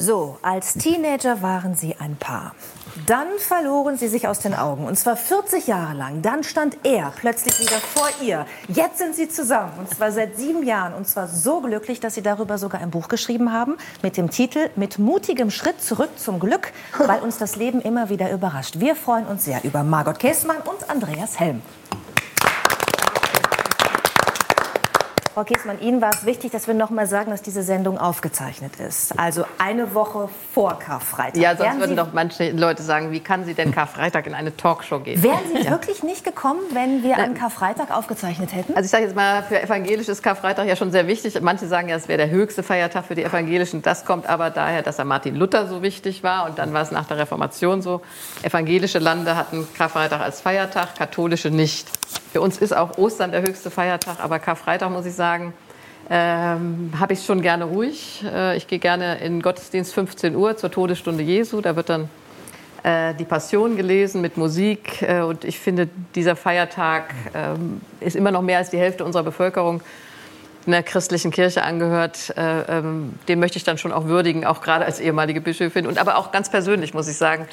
So, als Teenager waren sie ein Paar. Dann verloren sie sich aus den Augen. Und zwar 40 Jahre lang. Dann stand er plötzlich wieder vor ihr. Jetzt sind sie zusammen. Und zwar seit sieben Jahren. Und zwar so glücklich, dass sie darüber sogar ein Buch geschrieben haben. Mit dem Titel Mit mutigem Schritt zurück zum Glück. Weil uns das Leben immer wieder überrascht. Wir freuen uns sehr über Margot Käßmann und Andreas Helm. Frau Kiesmann, Ihnen war es wichtig, dass wir noch mal sagen, dass diese Sendung aufgezeichnet ist. Also eine Woche vor Karfreitag. Ja, sonst Wären würden Sie, doch manche Leute sagen, wie kann sie denn Karfreitag in eine Talkshow gehen? Wären Sie ja. wirklich nicht gekommen, wenn wir an Karfreitag aufgezeichnet hätten? Also ich sage jetzt mal, für evangelisch ist Karfreitag ja schon sehr wichtig. Manche sagen ja, es wäre der höchste Feiertag für die Evangelischen. Das kommt aber daher, dass er Martin Luther so wichtig war. Und dann war es nach der Reformation so. Evangelische Lande hatten Karfreitag als Feiertag, katholische nicht. Für uns ist auch Ostern der höchste Feiertag, aber Karfreitag, muss ich sagen, ähm, habe ich schon gerne ruhig. Äh, ich gehe gerne in Gottesdienst 15 Uhr zur Todesstunde Jesu. Da wird dann äh, die Passion gelesen mit Musik. Äh, und ich finde, dieser Feiertag ähm, ist immer noch mehr als die Hälfte unserer Bevölkerung einer christlichen Kirche angehört. Äh, ähm, den möchte ich dann schon auch würdigen, auch gerade als ehemalige Bischöfin. Und aber auch ganz persönlich muss ich sagen,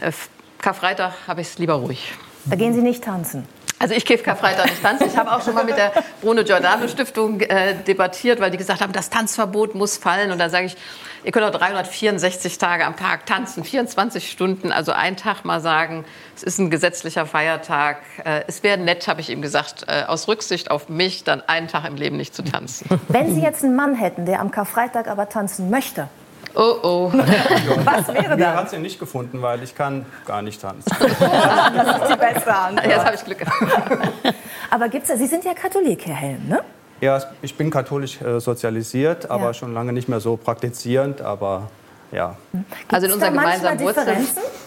äh, Karfreitag habe ich es lieber ruhig. Da gehen Sie nicht tanzen. Also ich gehe Karfreitag nicht tanzen. Ich habe auch schon mal mit der Bruno Giordano Stiftung äh, debattiert, weil die gesagt haben, das Tanzverbot muss fallen. Und da sage ich, ihr könnt auch 364 Tage am Tag tanzen, 24 Stunden, also einen Tag mal sagen, es ist ein gesetzlicher Feiertag. Äh, es wäre nett, habe ich ihm gesagt, äh, aus Rücksicht auf mich, dann einen Tag im Leben nicht zu tanzen. Wenn Sie jetzt einen Mann hätten, der am Karfreitag aber tanzen möchte, Oh oh. Was wäre das? Mir hat sie nicht gefunden, weil ich kann gar nicht tanzen. das ist die beste Antwort. Jetzt habe ich Glück gehabt. Aber gibt's Sie sind ja Katholik, Herr Helm, ne? Ja, ich bin katholisch äh, sozialisiert, aber ja. schon lange nicht mehr so praktizierend. Aber ja. Gibt's also in unserer gemeinsamen Wurzel.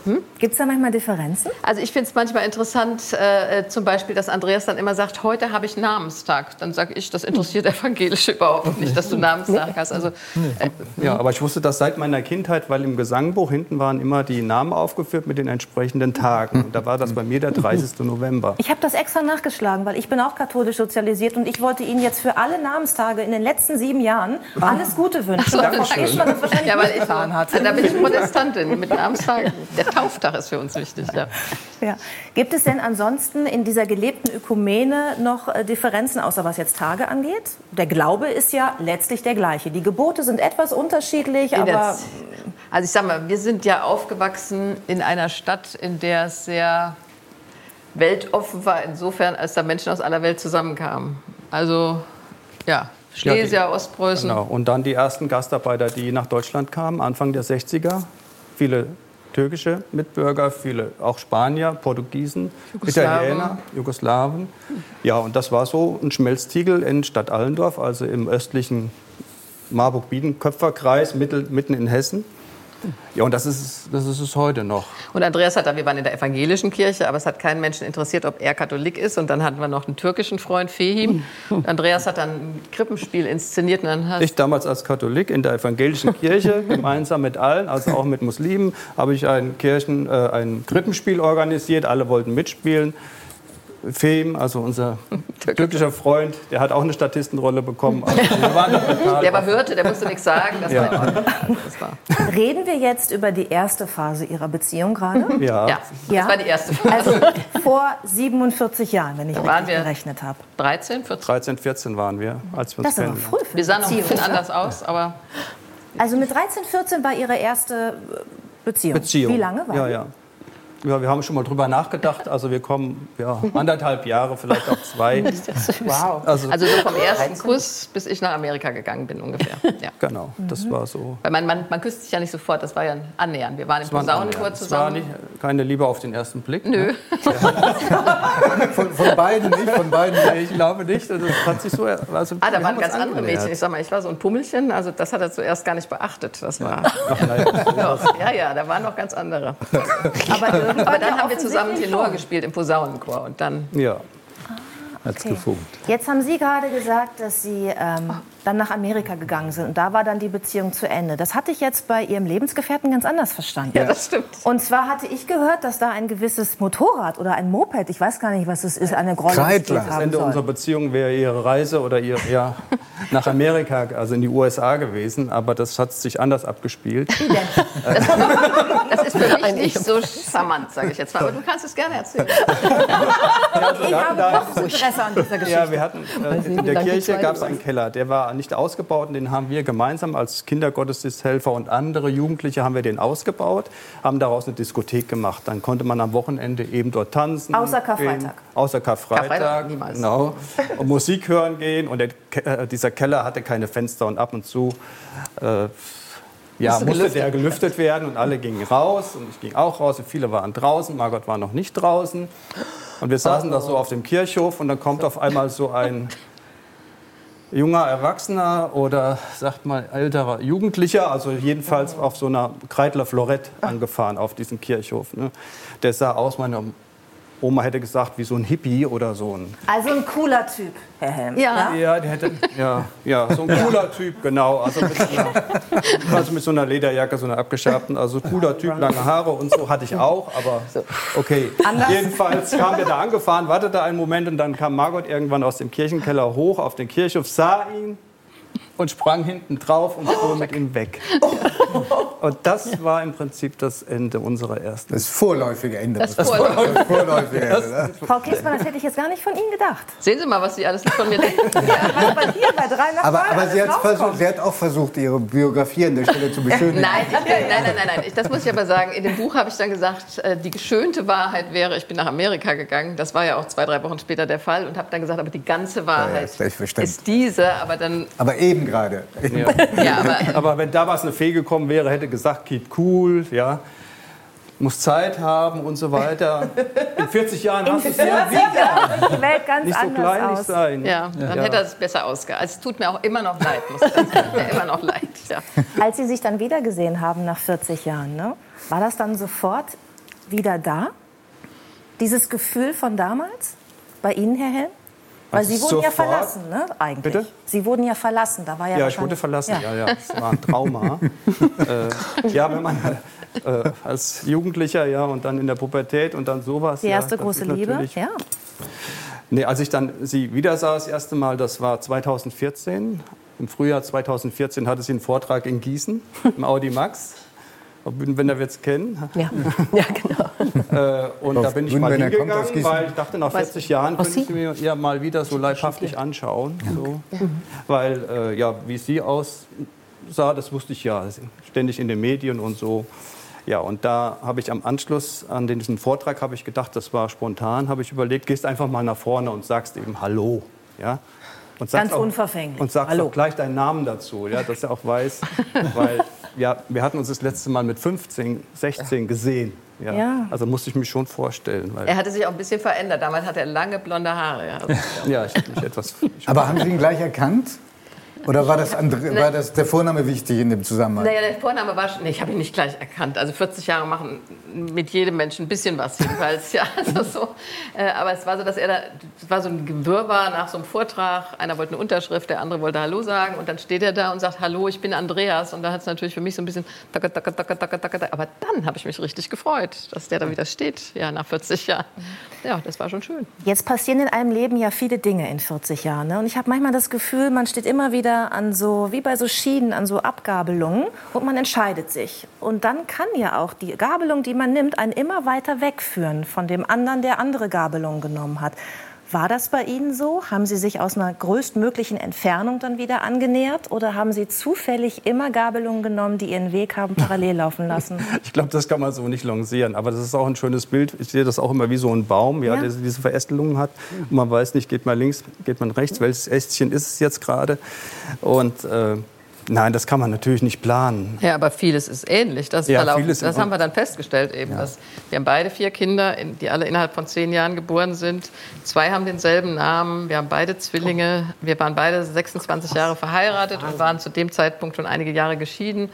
Hm? Gibt es da manchmal Differenzen? Also ich finde es manchmal interessant, äh, äh, zum Beispiel, dass Andreas dann immer sagt, heute habe ich Namenstag. Dann sage ich, das interessiert Evangelische überhaupt nicht, dass du Namenstag hast. Also, äh, ja, aber ich wusste das seit meiner Kindheit, weil im Gesangbuch hinten waren immer die Namen aufgeführt mit den entsprechenden Tagen. Und da war das bei mir der 30. November. Ich habe das extra nachgeschlagen, weil ich bin auch katholisch sozialisiert und ich wollte Ihnen jetzt für alle Namenstage in den letzten sieben Jahren alles Gute wünschen. So, Dankeschön. Ja, weil ich hat. Da bin ich Protestantin mit Namenstag. Der Tauftag ist für uns wichtig. Ja. Ja. Gibt es denn ansonsten in dieser gelebten Ökumene noch äh, Differenzen, außer was jetzt Tage angeht? Der Glaube ist ja letztlich der gleiche. Die Gebote sind etwas unterschiedlich, in aber... Also ich sage mal, wir sind ja aufgewachsen in einer Stadt, in der es sehr weltoffen war, insofern, als da Menschen aus aller Welt zusammenkamen. Also ja, Schlesien, ja, Ostpreußen. Genau. Und dann die ersten Gastarbeiter, die nach Deutschland kamen, Anfang der 60er. Viele türkische Mitbürger, viele auch Spanier, Portugiesen, Jugoslawen. Italiener, Jugoslawen. Ja, und das war so ein Schmelztiegel in Stadt Allendorf, also im östlichen Marburg-Biedenkopfer-Kreis, mitten in Hessen. Ja, und das ist, das ist es heute noch. Und Andreas hat da, wir waren in der evangelischen Kirche, aber es hat keinen Menschen interessiert, ob er Katholik ist. Und dann hatten wir noch einen türkischen Freund, Fehim. Und Andreas hat dann ein Krippenspiel inszeniert. Und dann hast ich damals als Katholik in der evangelischen Kirche, gemeinsam mit allen, also auch mit Muslimen, habe ich ein, Kirchen, äh, ein Krippenspiel organisiert. Alle wollten mitspielen. Fem, also unser glücklicher Freund, der hat auch eine Statistenrolle bekommen. Also der war Hürte, der musste nichts sagen. Das ja. war, das war. Reden wir jetzt über die erste Phase Ihrer Beziehung gerade? Ja. ja. das war die erste Phase. Also vor 47 Jahren, wenn ich da richtig gerechnet habe. 13, 14? 13, 14 waren wir, als wir uns das ist früh für Wir sahen noch ein bisschen anders aus, aber... Also mit 13, 14 war Ihre erste Beziehung. Beziehung. Wie lange war ja, ja. Ja, wir haben schon mal drüber nachgedacht. Also wir kommen ja, anderthalb Jahre, vielleicht auch zwei. wow. Also, also so vom ersten Kuss, bis ich nach Amerika gegangen bin ungefähr. Ja. Genau, das mhm. war so. Weil man, man, man küsst sich ja nicht sofort, das war ja ein Annähern. Wir waren im Posaunenchor zusammen. Das war nicht, keine Liebe auf den ersten Blick. Nö. Ne? von, von, beiden nicht, von beiden Ich glaube nicht. Also, das hat sich so, also, ah, da waren ganz andere Mädchen. Ich sag mal, ich war so ein Pummelchen. Also das hat er zuerst gar nicht beachtet. Das war... Ach, ja. ja, ja, da waren noch ganz andere. Aber aber dann haben wir zusammen Tenor gespielt im Posaunenchor und dann. Ja. Hat's gefunkt. Jetzt haben Sie gerade gesagt, dass Sie ähm, dann nach Amerika gegangen sind und da war dann die Beziehung zu Ende. Das hatte ich jetzt bei Ihrem Lebensgefährten ganz anders verstanden. Ja, das stimmt. Und zwar hatte ich gehört, dass da ein gewisses Motorrad oder ein Moped, ich weiß gar nicht, was es ist, eine Rolle Kreidler. Das Ende unserer. Beziehung wäre ihre Reise oder ihr ja, nach Amerika, also in die USA gewesen. Aber das hat sich anders abgespielt. Das ist für mich nicht so charmant, sage ich jetzt mal. Aber du kannst es gerne erzählen. Ich habe großes Interesse an dieser Geschichte. Ja, wir hatten äh, in der Kirche gab es einen Keller, der war nicht ausgebaut und den haben wir gemeinsam als Kindergottesdiensthelfer und andere Jugendliche haben wir den ausgebaut, haben daraus eine Diskothek gemacht. Dann konnte man am Wochenende eben dort tanzen. Außer Karfreitag. Gehen, außer Karfreitag. Karfreitag niemals. Genau. Und Musik hören gehen und der, äh, dieser Keller hatte keine Fenster und ab und zu äh, ja, Musste musste gelüftet der gelüftet werden und alle gingen raus und ich ging auch raus und viele waren draußen. Margot war noch nicht draußen. Und wir saßen da so auf dem Kirchhof und dann kommt auf einmal so ein junger Erwachsener oder sagt mal älterer Jugendlicher, also jedenfalls auf so einer Kreidler Florett angefahren auf diesem Kirchhof. Ne? Der sah aus, meine Oma hätte gesagt, wie so ein Hippie oder so ein Also ein cooler Typ, Herr Helm. Ja. ja, der hätte, ja, ja, so ein cooler Typ, genau. Also mit, so einer, also mit so einer Lederjacke, so einer abgeschabten, also cooler Typ, lange Haare und so hatte ich auch, aber okay. Jedenfalls kam der da angefahren, wartete einen Moment und dann kam Margot irgendwann aus dem Kirchenkeller hoch auf den Kirchhof, sah ihn und sprang hinten drauf und fuhr mit ihm weg. Und das war im Prinzip das Ende unserer ersten. Das vorläufige Ende. Das Das Vorläufige. das vorläufige Ende. Frau Kiesmann, das hätte ich jetzt gar nicht von Ihnen gedacht. Sehen Sie mal, was Sie alles nicht von mir denken. Ja, bei hier, bei drei nach Aber, aber sie, versucht, sie hat auch versucht, ihre Biografie an der Stelle zu beschönigen. Nein, ich, nein, nein, nein, nein. Ich, das muss ich aber sagen. In dem Buch habe ich dann gesagt, äh, die geschönte Wahrheit wäre, ich bin nach Amerika gegangen. Das war ja auch zwei, drei Wochen später der Fall. Und habe dann gesagt, aber die ganze Wahrheit ist selbstverständlich. ist diese. Aber dann, Aber eben gerade. ja, aber Aber wenn damals eine Fee gekommen wäre, hätte gesagt, keep cool, ja, muss Zeit haben und so weiter. In 40 Jahren hast du es ja wieder. Die Welt ganz Nicht so anders kleinlich aus. sein. ja, dann Ja. hätte er es besser ausgehalten. Also es tut mir auch immer noch leid. Muss ich sagen. Es tut mir immer noch leid. Ja. Als Sie sich dann wiedergesehen haben nach 40 Jahren, ne, war das dann sofort wieder da? Dieses Gefühl von damals? Bei Ihnen, Herr Helm? Weil Sie wurden ja verlassen, ne? Eigentlich. Bitte? Sie wurden ja verlassen. Da war ja, Ja, ich wurde verlassen. Ja, ja, es war ein Trauma. äh, ja, wenn man äh, als Jugendlicher ja und dann in der Pubertät und dann sowas. Die erste ja, das große Liebe, ja. Nee, als ich dann sie wieder sah das erste Mal, das war 2014. Im Frühjahr 2014 hatte sie einen Vortrag in Gießen im Audi Max. Wenn ihr es kennen. Ja, ja genau. Äh, und da bin ich mal hingegangen, weil ich dachte, nach 40 Jahren könnte ich mir ja mal wieder so leibhaftig anschauen. So. Weil, äh, ja, wie sie aussah, das wusste ich ja, ständig in den Medien und so. Ja, und da habe ich am Anschluss an diesen Vortrag habe ich gedacht, das war spontan, habe ich überlegt, gehst einfach mal nach vorne und sagst eben Hallo. Ja? Und sagst Ganz unverfänglich. Und sagst Hallo. auch gleich deinen Namen dazu, ja, dass er auch weiß. weil ja, wir hatten uns das letzte Mal mit 15, 16 gesehen. Ja. Ja. Also musste ich mich schon vorstellen. Weil, Er hatte sich auch ein bisschen verändert. Damals hatte er lange blonde Haare. Ja. Also, ja, ich habe mich etwas. Ich Aber haben Sie ihn gleich erkannt? Oder war das, andere, war das der Vorname wichtig in dem Zusammenhang? Naja, der Vorname war schon. Nee, ich habe ihn nicht gleich erkannt. Also 40 Jahre machen mit jedem Menschen ein bisschen was jedenfalls. Ja, also so. Äh, aber es war so, dass er da. Es war so ein Gewirrwarr nach so einem Vortrag. Einer wollte eine Unterschrift, der andere wollte Hallo sagen. Und dann steht er da und sagt: Hallo, ich bin Andreas. Und da hat es natürlich für mich so ein bisschen. Taka, taka, taka, taka, taka, taka. Aber dann habe ich mich richtig gefreut, dass der da wieder steht. Ja, nach 40 Jahren. Ja, das war schon schön. Jetzt passieren in einem Leben ja viele Dinge in 40 Jahren. Ne? Und ich habe manchmal das Gefühl, man steht immer wieder an so, wie bei so Schienen, an so Abgabelungen und man entscheidet sich. Und dann kann ja auch die Gabelung, die man nimmt, einen immer weiter wegführen von dem anderen, der andere Gabelungen genommen hat. War das bei Ihnen so? Haben Sie sich aus einer größtmöglichen Entfernung dann wieder angenähert? Oder haben Sie zufällig immer Gabelungen genommen, die Ihren Weg haben parallel laufen lassen? Ich glaube, das kann man so nicht lancieren. Aber das ist auch ein schönes Bild. Ich sehe das auch immer wie so ein Baum, ja, Ja. der diese Verästelungen hat. Und man weiß nicht, geht man links, geht man rechts, welches Ästchen ist es jetzt gerade. Und äh, Nein, das kann man natürlich nicht planen. Ja, aber vieles ist ähnlich. Das, Ja, verlaufen, vieles das haben wir dann festgestellt eben. Dass wir haben beide vier Kinder, in- die alle innerhalb von zehn Jahren geboren sind. Zwei haben denselben Namen. Wir haben beide Zwillinge. Wir waren beide 26 Jahre verheiratet und waren zu dem Zeitpunkt schon einige Jahre geschieden.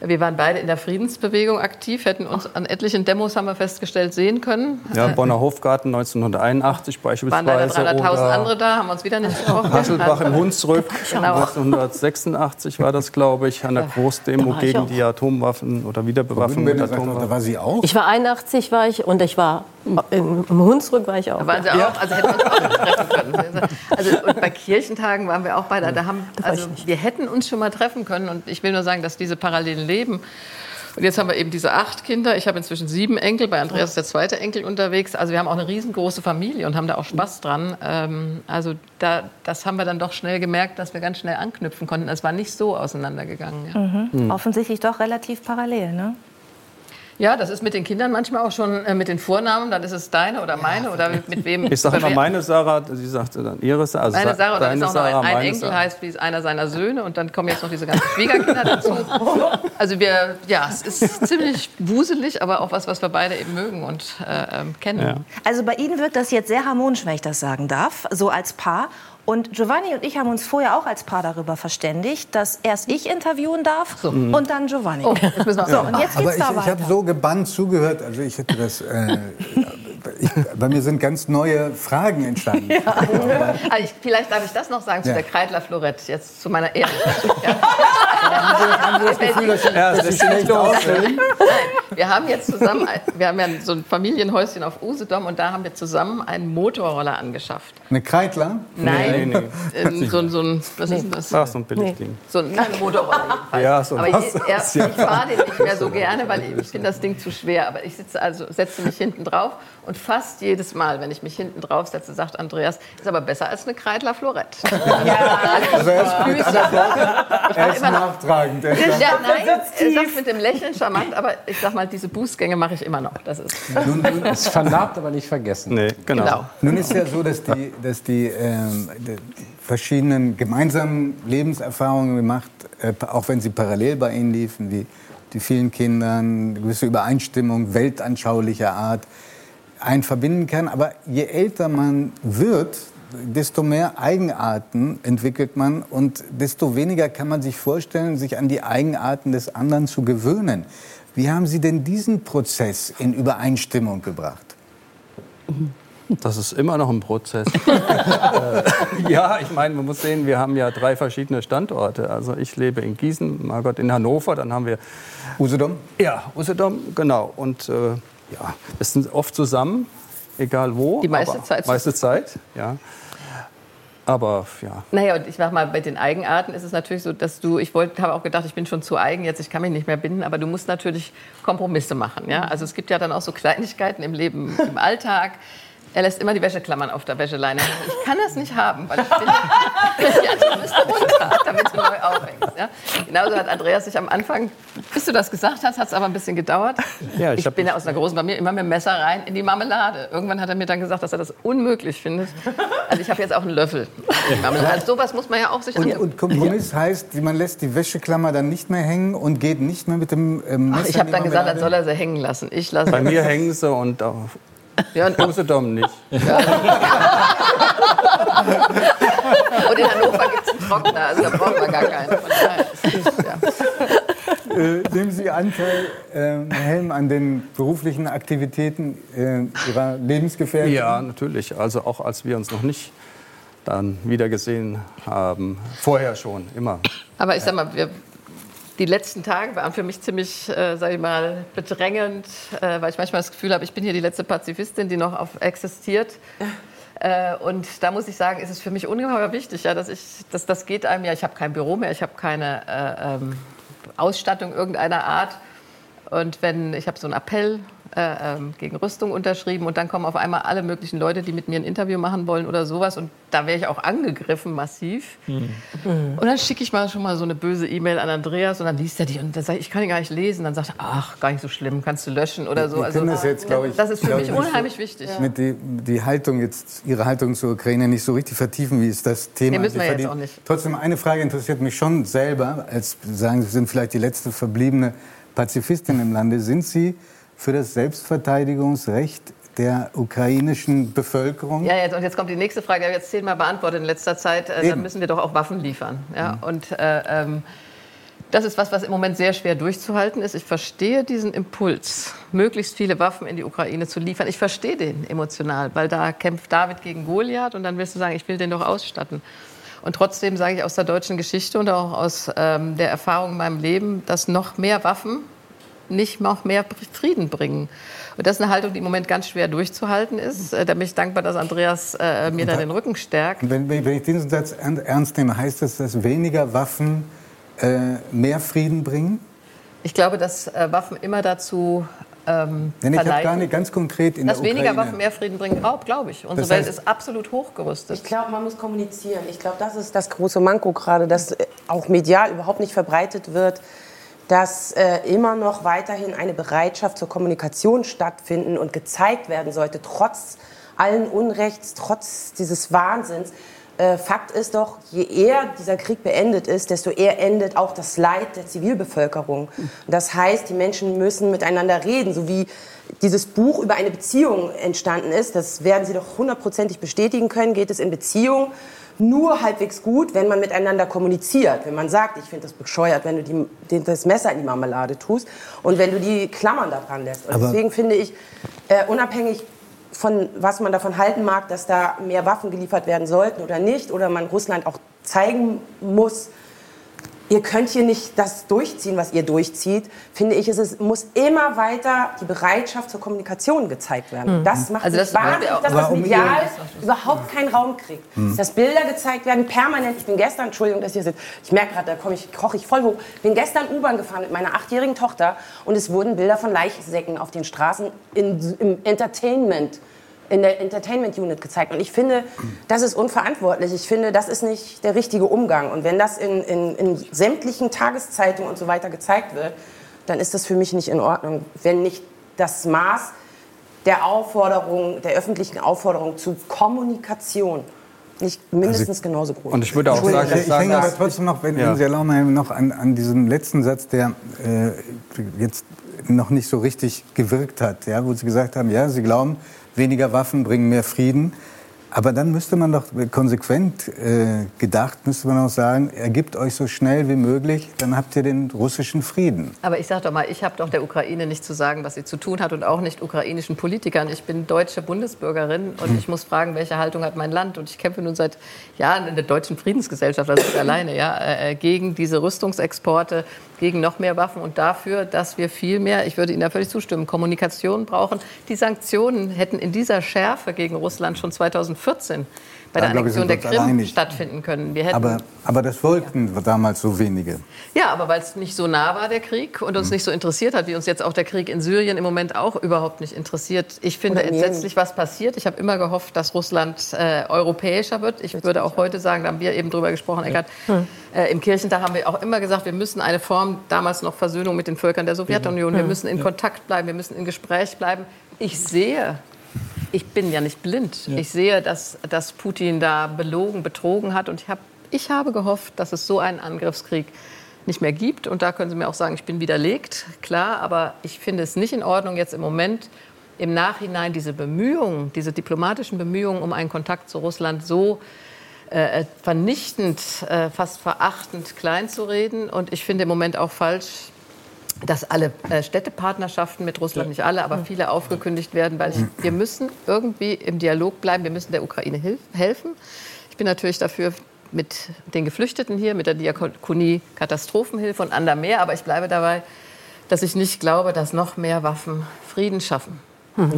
Wir waren beide in der Friedensbewegung aktiv, hätten uns an etlichen Demos, haben wir festgestellt, sehen können. Ja, Bonner Hofgarten 1981 Waren leider beispielsweise. 300.000 oder andere da, haben uns wieder nicht getroffen. Hasselbach im Hunsrück Genau. 1986 war das, glaube ich, an der Großdemo gegen die Atomwaffen oder Wiederbewaffnung sagt, auch, da Atomwaffen. war sie auch. Ich war 81 war ich und ich war im, im Hunsrück war ich auch. Da waren sie auch, also hätten wir uns auch treffen können. Also und bei Kirchentagen waren wir auch beide. Da haben, also wir hätten uns schon mal treffen können. Und ich will nur sagen, dass diese parallelen Leben. Und jetzt haben wir eben diese acht Kinder. Ich habe inzwischen sieben Enkel. Bei Andreas ist der zweite Enkel unterwegs. Also wir haben auch eine riesengroße Familie und haben da auch Spaß dran. Ähm, also da, das haben wir dann doch schnell gemerkt, dass wir ganz schnell anknüpfen konnten. Es war nicht so auseinandergegangen. Ja. Hm. Offensichtlich doch relativ parallel, ne? Ja, das ist mit den Kindern manchmal auch schon äh, mit den Vornamen. Dann ist es deine oder meine oder mit wem. Ich sage immer meine Sarah, sie sagte dann ihre Sarah. Also Meine Sarah, dann ist auch noch ein, ein Enkel, Sarah. heißt wie einer seiner Söhne. Und dann kommen jetzt noch diese ganzen Schwiegerkinder dazu. Also wir, ja, es ist ziemlich wuselig, aber auch was, was wir beide eben mögen und äh, ähm, kennen. Ja. Also bei Ihnen wirkt das jetzt sehr harmonisch, wenn ich das sagen darf, so als Paar. Und Giovanni und ich haben uns vorher auch als Paar darüber verständigt, dass erst ich intervieuen darf und dann Giovanni. Oh, jetzt müssen wir So, und jetzt Aber geht's ich, ich habe so gebannt zugehört. Also ich hätte das. Äh, ich, bei mir sind ganz neue Fragen entstanden. Also ich, vielleicht darf ich das noch sagen zu Ja. der Kreidler Florette, jetzt zu meiner Ehre. Ja. Haben Sie das Gefühl, dass, Ja, dass das Sie ist nicht schlecht los. aussehen? Wir haben jetzt zusammen, wir haben ja so ein Familienhäuschen auf Usedom und da haben wir zusammen einen Motorroller angeschafft. Eine Kreidler? Nein, Nee, nee. ähm, so, ein- so ein, was ist denn das? Ach, so ein Billigding. So ein kleiner Motorroller. Ja, so aber was. ich, er, ich fahre den nicht mehr so gerne, weil ich, ich finde das Ding zu schwer. Aber ich sitze also, setze mich hinten drauf und fast jedes Mal, wenn ich mich hinten drauf setze, sagt Andreas, ist aber besser als eine Kreidler Florette. Also er anderen Worten, er ist immer noch- nachtragend. Er ist Ja, nein, er sagt mit dem Lächeln charmant, aber ich sag mal, diese Bußgänge mache ich immer noch. Das ist Es vernarbt, aber nicht vergessen. Nee, genau. genau. Nun ist ja so, dass die, dass die, ähm, die verschiedenen gemeinsamen Lebenserfahrungen gemacht, äh, auch wenn sie parallel bei Ihnen liefen, wie die vielen Kindern, eine gewisse Übereinstimmung weltanschaulicher Art, einen verbinden kann. Aber je älter man wird, desto mehr Eigenarten entwickelt man und desto weniger kann man sich vorstellen, sich an die Eigenarten des anderen zu gewöhnen. Wie haben Sie denn diesen Prozess in Übereinstimmung gebracht? Das ist immer noch ein Prozess. äh, ja, ich meine, man muss sehen, wir haben ja drei verschiedene Standorte. Also ich lebe in Gießen, Margot in Hannover, dann haben wir Usedom? ja Usedom, genau. Und äh, ja, wir sind oft zusammen, egal wo. Die meiste aber, Zeit. Meiste Zeit, ja. Aber ja, Naja, und ich sag mal, bei den Eigenarten ist es natürlich so, dass du, ich wollte, habe auch gedacht, ich bin schon zu eigen jetzt, ich kann mich nicht mehr binden, aber du musst natürlich Kompromisse machen. Ja? Also es gibt ja dann auch so Kleinigkeiten im Leben, im Alltag. Er lässt immer die Wäscheklammern auf der Wäscheleine hängen. Ich kann das nicht haben, weil ich finde, ja, die müsste runter, damit du neu aufhängst. Ja? Genauso hat Andreas sich am Anfang, bis du das gesagt hast, hat es aber ein bisschen gedauert. Ja, ich ich bin ja aus einer großen Familie immer mit dem Messer rein in die Marmelade. Irgendwann hat er mir dann gesagt, dass er das unmöglich findet. Also ich habe jetzt auch einen Löffel. in die Marmelade. Also sowas muss man ja auch sich Und, und Kompromiss heißt, man lässt die Wäscheklammer dann nicht mehr hängen und geht nicht mehr mit dem ähm, Messer Ach, ich habe dann gesagt, dann soll er sie hängen lassen. Ich lasse bei mir hängen sie und auf ja, und, Usedom nicht. und in Hannover gibt es einen Trockner, also da brauchen wir gar keinen. Ja. Äh, nehmen Sie Anteil, äh, Herr Helm, an den beruflichen Aktivitäten äh, Ihrer Lebensgefährtin? Ja, natürlich. Also auch als wir uns noch nicht dann wieder gesehen haben. Vorher schon, immer. Aber ich sag mal, wir, die letzten Tage waren für mich ziemlich, äh, sag ich mal, bedrängend, äh, weil ich manchmal das Gefühl habe, ich bin hier die letzte Pazifistin, die noch existiert. Äh, und da muss ich sagen, ist es für mich ungeheuer wichtig, ja, dass ich, dass das geht einem ja. Ich habe kein Büro mehr, ich habe keine äh, ähm, Ausstattung irgendeiner Art. Und wenn ich habe so einen Appell äh, ähm, gegen Rüstung unterschrieben. Und dann kommen auf einmal alle möglichen Leute, die mit mir ein Interview machen wollen oder sowas. Und da wäre ich auch angegriffen, massiv. Mhm. Und dann schicke ich mal schon mal so eine böse E-Mail an Andreas und dann liest er die und dann sage ich, ich kann die gar nicht lesen. Dann sagt er, ach, gar nicht so schlimm, kannst du löschen oder so. Also, das, jetzt, ich, das ist für mich unheimlich wichtig. Mit die, die Haltung jetzt, Ihre Haltung zur Ukraine nicht so richtig vertiefen, wie ist das Thema? Nee, müssen wir jetzt auch nicht. Trotzdem, eine Frage interessiert mich schon selber, als sagen Sie sind vielleicht die letzte verbliebene Pazifistin im Lande. Sind Sie für das Selbstverteidigungsrecht der ukrainischen Bevölkerung? Ja, jetzt, und jetzt kommt die nächste Frage, die habe ich jetzt zehnmal beantwortet in letzter Zeit. Äh, dann müssen wir doch auch Waffen liefern. Ja? Mhm. Und äh, ähm, das ist was, was im Moment sehr schwer durchzuhalten ist. Ich verstehe diesen Impuls, möglichst viele Waffen in die Ukraine zu liefern. Ich verstehe den emotional, weil da kämpft David gegen Goliath und dann willst du sagen, ich will den doch ausstatten. Und trotzdem sage ich aus der deutschen Geschichte und auch aus ähm, der Erfahrung in meinem Leben, dass noch mehr Waffen nicht noch mehr Frieden bringen. Und das ist eine Haltung, die im Moment ganz schwer durchzuhalten ist. Äh, da bin ich dankbar, dass Andreas äh, mir da den Rücken stärkt. Wenn, wenn, ich diesen Satz ernst nehme, heißt das, dass weniger Waffen äh, mehr Frieden bringen? Ich glaube, dass äh, Waffen immer dazu ähm, Nein, ich habe gar nicht ganz konkret in Dass der weniger Waffen mehr Frieden bringen, glaube ich. Unsere das heißt, Welt ist absolut hochgerüstet. Ich glaube, man muss kommunizieren. Ich glaube, das ist das große Manko gerade, dass äh, auch medial überhaupt nicht verbreitet wird, dass äh, immer noch weiterhin eine Bereitschaft zur Kommunikation stattfinden und gezeigt werden sollte, trotz allen Unrechts, trotz dieses Wahnsinns. Äh, Fakt ist doch, je eher dieser Krieg beendet ist, desto eher endet auch das Leid der Zivilbevölkerung. Das heißt, die Menschen müssen miteinander reden, so wie dieses Buch über eine Beziehung entstanden ist. Das werden Sie doch hundertprozentig bestätigen können. Geht es in Beziehung nur halbwegs gut, wenn man miteinander kommuniziert. Wenn man sagt, ich finde das bescheuert, wenn du die, das Messer in die Marmelade tust und wenn du die Klammern da dran lässt. Und deswegen finde ich, äh, unabhängig von was man davon halten mag, dass da mehr Waffen geliefert werden sollten oder nicht, oder man Russland auch zeigen muss, ihr könnt hier nicht das durchziehen, was ihr durchzieht, finde ich, es muss immer weiter die Bereitschaft zur Kommunikation gezeigt werden. Mhm. Das macht also das wahnsinnig, dass das medial überhaupt keinen Raum kriegt. Mhm. Dass Bilder gezeigt werden, permanent. Ich bin gestern, Entschuldigung, dass ich hier sitze, ich merke gerade, da komme ich, koche ich voll hoch. Ich bin gestern U-Bahn gefahren mit meiner achtjährigen Tochter und es wurden Bilder von Leichsäcken auf den Straßen in, im Entertainment in der Entertainment Unit gezeigt. Und ich finde, das ist unverantwortlich. Ich finde, das ist nicht der richtige Umgang. Und wenn das in, in, in sämtlichen Tageszeitungen und so weiter gezeigt wird, dann ist das für mich nicht in Ordnung. Wenn nicht das Maß der Aufforderung, der öffentlichen Aufforderung zu Kommunikation nicht mindestens also, genauso groß. Und ich würde auch sagen, ich, ich hänge aber trotzdem noch, wenn, ja. Sie erlauben, noch an, an diesem letzten Satz, der äh, jetzt noch nicht so richtig gewirkt hat, ja, wo Sie gesagt haben, ja, Sie glauben, weniger Waffen bringen mehr Frieden. Aber dann müsste man doch konsequent äh, gedacht, müsste man auch sagen, ergibt euch so schnell wie möglich, dann habt ihr den russischen Frieden. Aber ich sage doch mal, ich habe doch der Ukraine nicht zu sagen, was sie zu tun hat und auch nicht ukrainischen Politikern. Ich bin deutsche Bundesbürgerin und hm. ich muss fragen, welche Haltung hat mein Land? Und ich kämpfe nun seit Jahren in der deutschen Friedensgesellschaft, also ich alleine, ja, äh, äh, gegen diese Rüstungsexporte, gegen noch mehr Waffen und dafür, dass wir viel mehr, ich würde Ihnen da völlig zustimmen, Kommunikation brauchen. Die Sanktionen hätten in dieser Schärfe gegen Russland schon 2014 bei der Annexion der Krim stattfinden können. Wir hätten, aber, aber das wollten ja. damals so wenige. Ja, aber weil es nicht so nah war, der Krieg, und uns mhm. nicht so interessiert hat, wie uns jetzt auch der Krieg in Syrien im Moment auch überhaupt nicht interessiert. Ich finde entsetzlich, was passiert. Ich habe immer gehofft, dass Russland äh, europäischer wird. Ich würde auch heute sagen, da haben wir eben drüber gesprochen, Eckart, mhm. äh, im Kirchentag haben wir auch immer gesagt, wir müssen eine Form, damals noch Versöhnung mit den Völkern der Sowjetunion, wir müssen in Kontakt bleiben, wir müssen in Gespräch bleiben. Ich sehe ich bin ja nicht blind. Ja. Ich sehe, dass, dass Putin da belogen, betrogen hat. Und ich, hab, ich habe gehofft, dass es so einen Angriffskrieg nicht mehr gibt. Und da können Sie mir auch sagen, ich bin widerlegt, klar. Aber ich finde es nicht in Ordnung, jetzt im Moment im Nachhinein diese Bemühungen, diese diplomatischen Bemühungen um einen Kontakt zu Russland so äh, vernichtend, äh, fast verachtend kleinzureden. Und ich finde im Moment auch falsch, dass alle äh, Städtepartnerschaften mit Russland, nicht alle, aber viele aufgekündigt werden, weil ich, wir müssen irgendwie im Dialog bleiben, wir müssen der Ukraine helfen. Ich bin natürlich dafür mit den Geflüchteten hier, mit der Diakonie Katastrophenhilfe und anderem mehr, aber ich bleibe dabei, dass ich nicht glaube, dass noch mehr Waffen Frieden schaffen.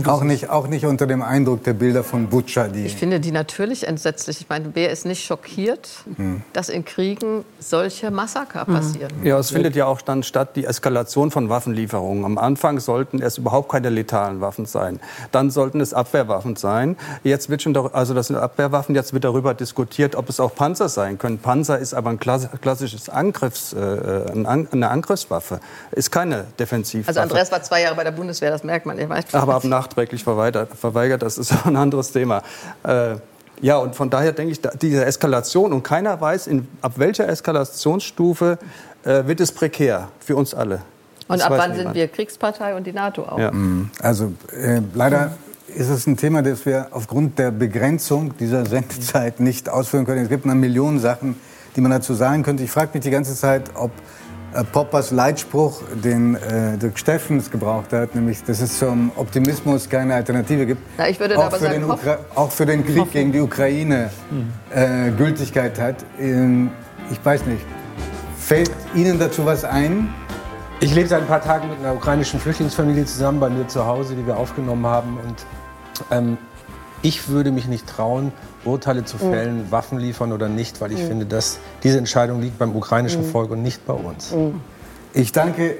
Auch nicht, auch nicht unter dem Eindruck der Bilder von Butcher, die Ich finde die natürlich entsetzlich. Ich meine, wer ist nicht schockiert, dass in Kriegen solche Massaker passieren? Ja, es findet ja auch dann statt die Eskalation von Waffenlieferungen. Am Anfang sollten es überhaupt keine letalen Waffen sein. Dann sollten es Abwehrwaffen sein. Jetzt wird schon, also das sind Abwehrwaffen, jetzt wird darüber diskutiert, ob es auch Panzer sein können. Panzer ist aber ein klass- klassisches Angriffs, äh, An- eine Angriffswaffe, ist keine Defensivwaffe. Also Andreas war zwei Jahre bei der Bundeswehr, das merkt man. Ihr weißt, aber habe nachträglich verweigert, verweigert, das ist ein anderes Thema. Äh, ja, und von daher denke ich, diese Eskalation, und keiner weiß, in, ab welcher Eskalationsstufe äh, wird es prekär für uns alle. und Das ab wann sind niemand. wir Kriegspartei und die NATO auch? Ja. Also äh, leider ist es ein Thema, das wir aufgrund der Begrenzung dieser Sendezeit nicht ausführen können. Es gibt eine Million Sachen, die man dazu sagen könnte. Ich frage mich die ganze Zeit, ob Poppers Leitspruch, den äh, Dirk Steffens gebraucht hat, nämlich, dass es zum Optimismus keine Alternative gibt, Na, ich würde auch, aber für sagen, den hoff- Ukra auch für den Krieg gegen die Ukraine äh, Gültigkeit hat. Ähm, ich weiß nicht. Fällt Ihnen dazu was ein? Ich lebe seit ein paar Tagen mit einer ukrainischen Flüchtlingsfamilie zusammen bei mir zu Hause, die wir aufgenommen haben. Und ähm, ich würde mich nicht trauen, Urteile zu fällen, Waffen liefern oder nicht, weil ich finde, dass diese Entscheidung liegt beim ukrainischen Volk und nicht bei uns. Ich danke